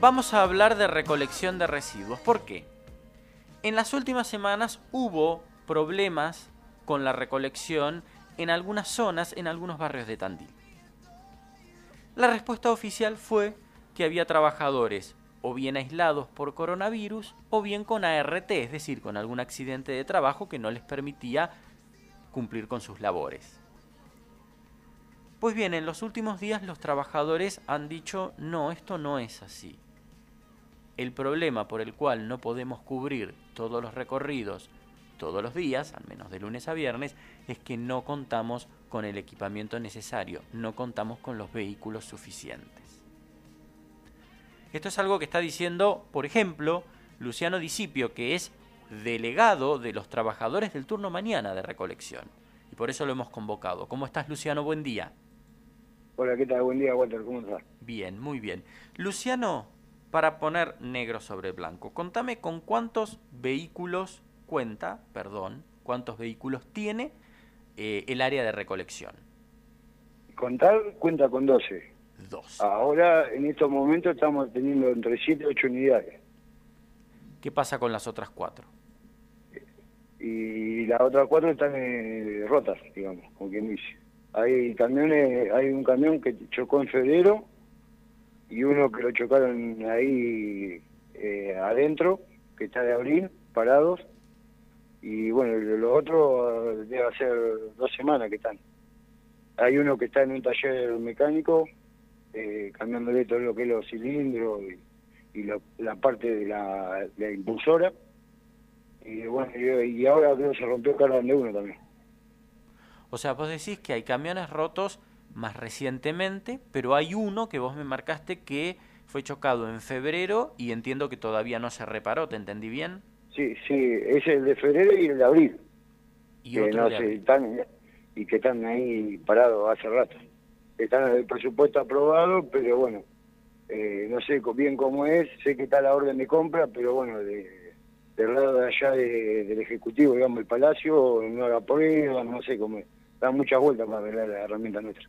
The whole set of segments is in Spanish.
Vamos a hablar de recolección de residuos. ¿Por qué? En las últimas semanas hubo problemas con la recolección en algunas zonas, en algunos barrios de Tandil. La respuesta oficial fue que había trabajadores o bien aislados por coronavirus o bien con ART, es decir, con algún accidente de trabajo que no les permitía cumplir con sus labores. Pues bien, en los últimos días los trabajadores han dicho, no, esto no es así. El problema por el cual no podemos cubrir todos los recorridos todos los días, al menos de lunes a viernes, es que no contamos con el equipamiento necesario, no contamos con los vehículos suficientes. Esto es algo que está diciendo, por ejemplo, Luciano Discipio, que es delegado de los trabajadores del turno mañana de recolección. Y por eso lo hemos convocado. ¿Cómo estás, Luciano? Buen día. Hola, ¿qué tal? Buen día, Walter. ¿Cómo estás? Bien, muy bien. Luciano, para poner negro sobre blanco, contame con cuántos vehículos cuenta, perdón, cuántos vehículos tiene eh, el área de recolección. Contar cuenta con 12. 12. Ahora, en estos momentos, estamos teniendo entre 7 y 8 unidades. ¿Qué pasa con las otras cuatro? Y las otras cuatro están eh, rotas, digamos, como quien dice. Hay camiones, hay un camión que chocó en febrero y uno que lo chocaron ahí eh, adentro, que está de abril, parados. Y bueno, los otros eh, debe ser dos semanas que están. Hay uno que está en un taller mecánico, eh, cambiándole todo lo que es los cilindros y, la parte de la, impulsora. Y bueno, y, ahora se rompió el carro de uno también. O sea, vos decís que hay camiones rotos más recientemente, pero hay uno que vos me marcaste que fue chocado en febrero y entiendo que todavía no se reparó, ¿te entendí bien? Sí, sí, es el de febrero y el de abril. Y que no Están, y que están ahí parados hace rato. Están el presupuesto aprobado, pero bueno, eh, no sé bien cómo es, sé que está la orden de compra, pero bueno, de, del lado de allá del Ejecutivo, digamos, el Palacio, no la prueba, no sé cómo es da muchas vueltas para ver la herramienta nuestra.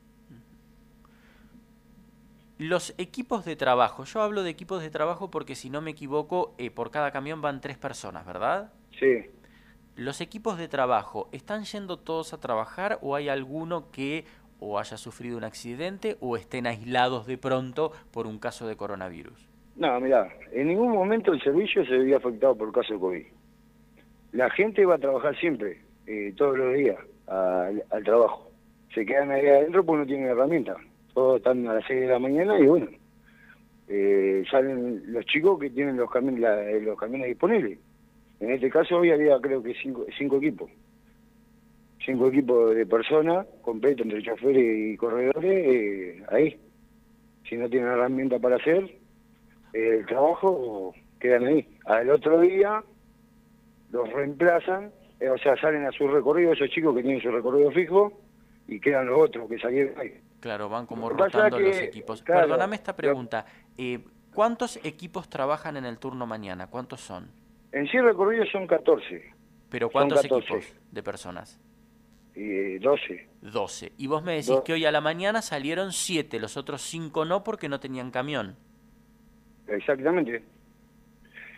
Los equipos de trabajo, yo hablo de equipos de trabajo porque si no me equivoco, eh, por cada camión van tres personas, ¿verdad? Sí. ¿Los equipos de trabajo están yendo todos a trabajar o hay alguno que o haya sufrido un accidente o estén aislados de pronto por un caso de coronavirus? No, mira, en ningún momento el servicio se veía afectado por el caso de COVID. La gente va a trabajar siempre, eh, todos los días al, trabajo. Se quedan ahí adentro porque no tienen herramienta. Todos están a las 6 de la mañana y bueno, eh, salen los chicos que tienen los camiones, eh, los camiones disponibles. En este caso hoy había creo que cinco, cinco equipos. Cinco equipos de personas, completos entre choferes y corredores, eh, ahí. Si no tienen herramienta para hacer el trabajo, quedan ahí. Al otro día los reemplazan o sea, salen a su recorrido esos chicos que tienen su recorrido fijo y quedan los otros que salieron ahí. Claro, van como rotando los equipos. Perdóname esta pregunta. Eh, ¿Cuántos equipos trabajan en el turno mañana? ¿Cuántos son? En sí recorridos son 14. ¿Pero cuántos equipos de personas? Eh, 12. 12. Y vos me decís que hoy a la mañana salieron 7, los otros 5 no porque no tenían camión. Exactamente.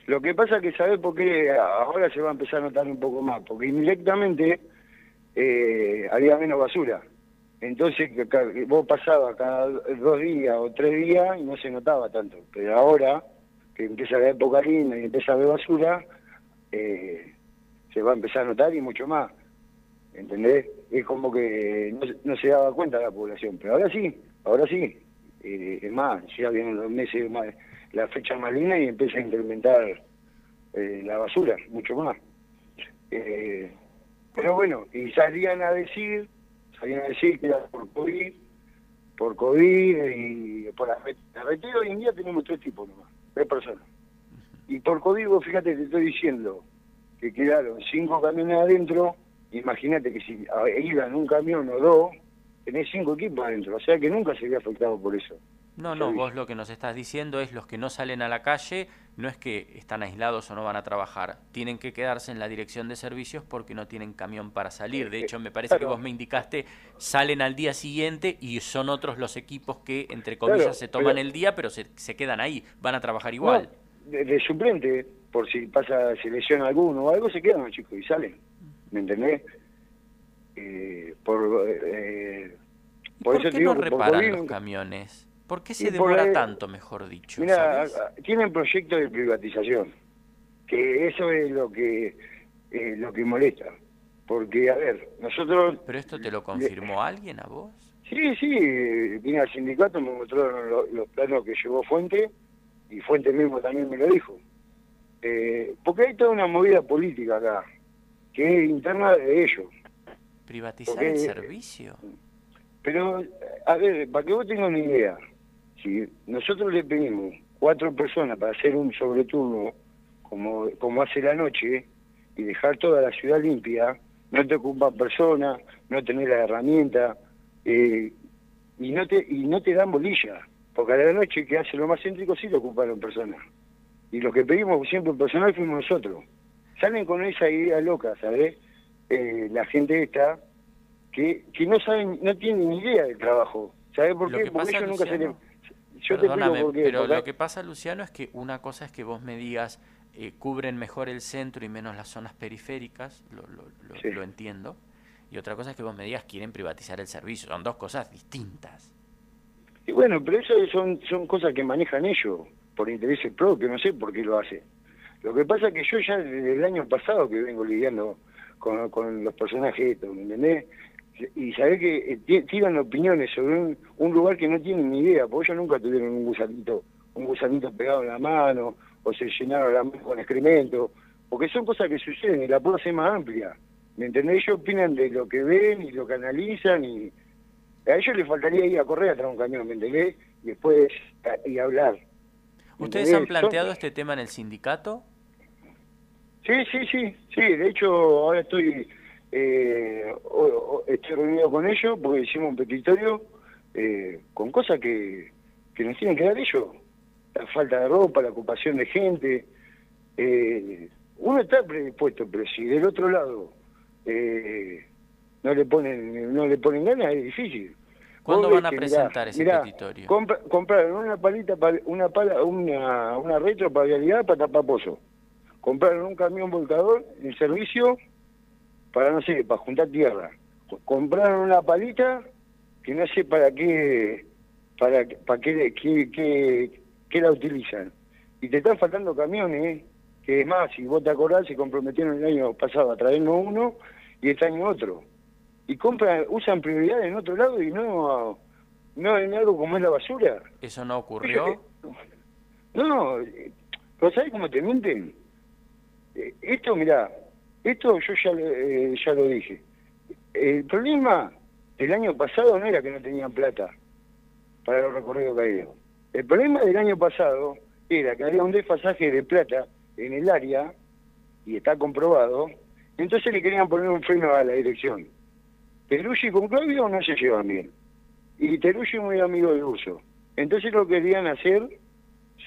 Lo que pasa es que sabés por qué ahora se va a empezar a notar un poco más, porque indirectamente eh, había menos basura. Entonces vos pasabas cada dos días o tres días y no se notaba tanto. Pero ahora que empieza la época linda y empieza a haber basura, eh, se va a empezar a notar y mucho más. ¿Entendés? Es como que no, se daba cuenta la población. Pero ahora sí, ahora sí. Eh, es más, ya vienen los meses más la fecha más linda y empieza a incrementar eh, la basura, mucho más. Eh, pero bueno, y salían a decir, salían a decir que era por COVID, por COVID y por la hoy en día tenemos tres tipos nomás, tres personas. Y por COVID, vos fíjate, te estoy diciendo que quedaron cinco camiones adentro, imagínate que si iban un camión o dos, tenés cinco equipos adentro, o sea que nunca se había afectado por eso. No, no, vos lo que nos estás diciendo es los que no salen a la calle, no es que están aislados o no van a trabajar, tienen que quedarse en la dirección de servicios porque no tienen camión para salir. De hecho, me parece que vos me indicaste, salen al día siguiente y son otros los equipos que, entre comillas, se toman el día, pero se, se, quedan ahí, van a trabajar igual. de, suplente, por si pasa, se lesiona alguno o algo, se quedan los chicos y salen. ¿Me entendés? Eh, por, eh, por, qué no reparan los camiones? ¿Por qué se demora tanto, mejor dicho? Mira, tienen proyectos de privatización, que eso es lo que eh, lo que molesta. Porque, a ver, nosotros... ¿Pero esto te lo confirmó alguien a vos? Sí, sí, vine al sindicato, me mostraron los, planos que llevó Fuente, y Fuente mismo también me lo dijo. Eh, porque hay toda una movida política acá, que es interna de ellos. ¿Privatizar el servicio? Pero, a ver, para que vos tengas una idea, si nosotros le pedimos cuatro personas para hacer un sobreturno, como, como hace la noche, y dejar toda la ciudad limpia, no te ocupan personas, no tener la herramienta, eh, y no te y no te dan bolilla, porque a la noche que hace lo más céntrico sí te ocuparon personas. Y los que pedimos siempre personal fuimos nosotros. Salen con esa idea loca, ¿sabes? Eh, la gente esta, que, que no saben, no tienen ni idea del trabajo. ¿Sabes por qué? Porque ellos nunca se pero lo que pasa, Luciano, es que una cosa es que vos me digas eh, cubren mejor el centro y menos las zonas periféricas, lo, lo, entiendo. Y otra cosa es que vos me digas quieren privatizar el servicio. Son dos cosas distintas. Y bueno, pero eso son, son cosas que manejan ellos por intereses propios, no sé por qué lo hacen. Lo que pasa es que yo ya desde el año pasado que vengo lidiando con, con los personajes estos, ¿me entendés? Y sabés que eh, tiran opiniones sobre un, lugar que no tienen ni idea, porque ellos nunca tuvieron un gusanito, un gusanito pegado en la mano, o se llenaron la mano con excremento, porque son cosas que suceden y la puedo hacer más amplia. ¿Me entendés? Ellos opinan de lo que ven y lo que analizan y a ellos les faltaría ir a correr atrás de un camión, ¿me entendés? Y después y hablar. ¿Ustedes han planteado este tema en el sindicato? Sí, sí, sí, sí. De hecho, ahora estoy eh, estoy reunido con ellos porque hicimos un petitorio eh, con cosas que, que nos tienen que dar ellos. La falta de ropa, la ocupación de gente. Eh, uno está predispuesto, pero si del otro lado eh, no le ponen no le ponen ganas, es difícil. ¿Cuándo van a presentar ese petitorio? compraron una palita, una pala, una, una retro para vialidad para tapar pozo. Compraron un camión volcador en servicio para, no sé, para juntar tierra. Compraron una palita que no sé para qué, para, para qué, qué, la utilizan. Y te están faltando camiones, que es más, si vos te acordás, se comprometieron el año pasado a traernos uno y este año otro. Y compran, usan prioridad en otro lado y no, no en algo como es la basura. ¿Eso no ocurrió? No, pero ¿sabés cómo te mienten? Eh, esto, mirá, esto yo ya, eh, ya lo dije. El problema del año pasado no era que no tenían plata para los recorridos caídos. El problema del año pasado era que había un desfasaje de plata en el área, y está comprobado, entonces le querían poner un freno a la dirección. Teruggi con Claudio no se llevan bien. Y Teruggi es muy amigo de Urso. Entonces lo querían hacer,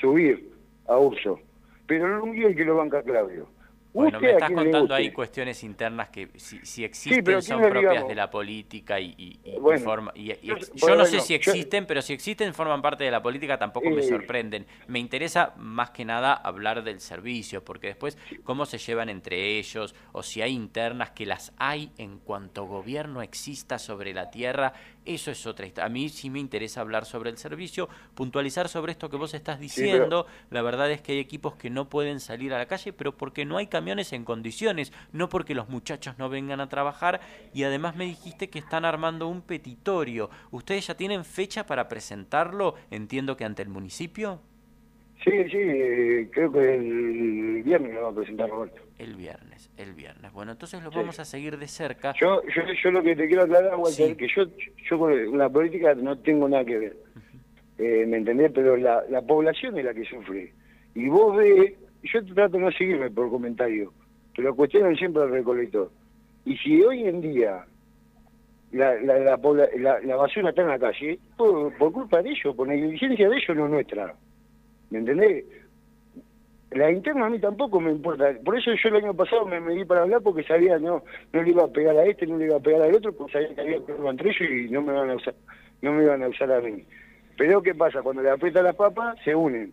subir a Urso. Pero no es el que lo banca Claudio. Bueno, me estás contando ahí cuestiones internas que si, existen son propias de la política y, y, yo, no sé si existen, pero si existen forman parte de la política tampoco me sorprenden. Me interesa más que nada hablar del servicio, porque después cómo se llevan entre ellos o si hay internas que las hay en cuanto gobierno exista sobre la tierra eso es otra historia. A mí sí me interesa hablar sobre el servicio, puntualizar sobre esto que vos estás diciendo. La verdad es que hay equipos que no pueden salir a la calle, pero porque no hay camiones en condiciones, no porque los muchachos no vengan a trabajar. Y además me dijiste que están armando un petitorio. ¿Ustedes ya tienen fecha para presentarlo? Entiendo que ante el municipio. Sí, sí, eh, creo que el viernes lo va a presentar Roberto. El viernes, el viernes. Bueno, entonces lo vamos a seguir de cerca. Yo, yo, yo lo que te quiero aclarar, Walter, que yo, yo con la política no tengo nada que ver. Eh, ¿Me entendés? Pero la, la población es la que sufre. Y vos ves, yo trato de no seguirme por comentario, pero cuestionan siempre al recolector. Y si hoy en día la, la, la, la, basura está en la calle por, por culpa de ellos, por negligencia de ellos, no nuestra. ¿Me entendés? La interna a mí tampoco me importa. Por eso yo el año pasado me, me di para hablar porque sabía no no le iba a pegar a este, no le iba a pegar al otro, porque sabía que había problema entre ellos y no me van a usar, no me iban a usar a mí. Pero ¿qué pasa? Cuando le aprietan las papas, se unen,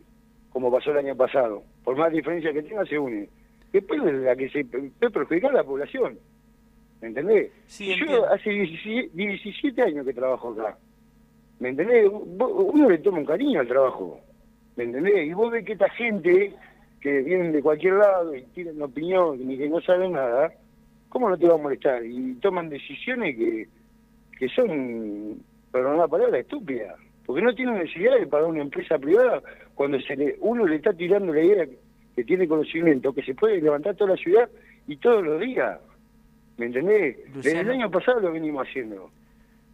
como pasó el año pasado. Por más diferencia que tenga, se unen. Después la que se puede perjudicar a la población. ¿Me entendés? yo hace 17, años que trabajo acá. ¿Me entendés? Uno le toma un cariño al trabajo. ¿Me entendés? Y vos ves que esta gente que vienen de cualquier lado y tienen opinión ni que no saben nada, ¿cómo no te va a molestar? Y toman decisiones que, que son, perdón la palabra, estúpidas. Porque no tienen necesidad de pagar una empresa privada cuando se le, uno le está tirando la idea que tiene conocimiento, que se puede levantar toda la ciudad y todos los días. ¿Me entendés? Desde el año pasado lo venimos haciendo.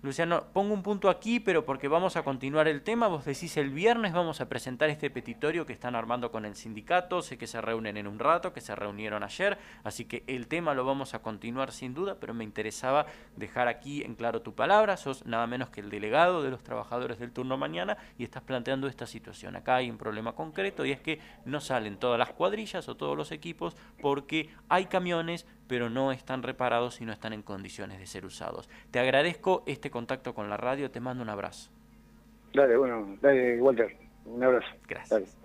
Luciano, pongo un punto aquí, pero porque vamos a continuar el tema, vos decís el viernes vamos a presentar este petitorio que están armando con el sindicato, sé que se reúnen en un rato, que se reunieron ayer, así que el tema lo vamos a continuar sin duda, pero me interesaba dejar aquí en claro tu palabra, sos nada menos que el delegado de los trabajadores del turno mañana y estás planteando esta situación. Acá hay un problema concreto y es que no salen todas las cuadrillas o todos los equipos porque hay camiones, pero no están reparados y no están en condiciones de ser usados. Te agradezco este contacto con la radio, te mando un abrazo. Dale, bueno, dale, Walter, un abrazo. Gracias.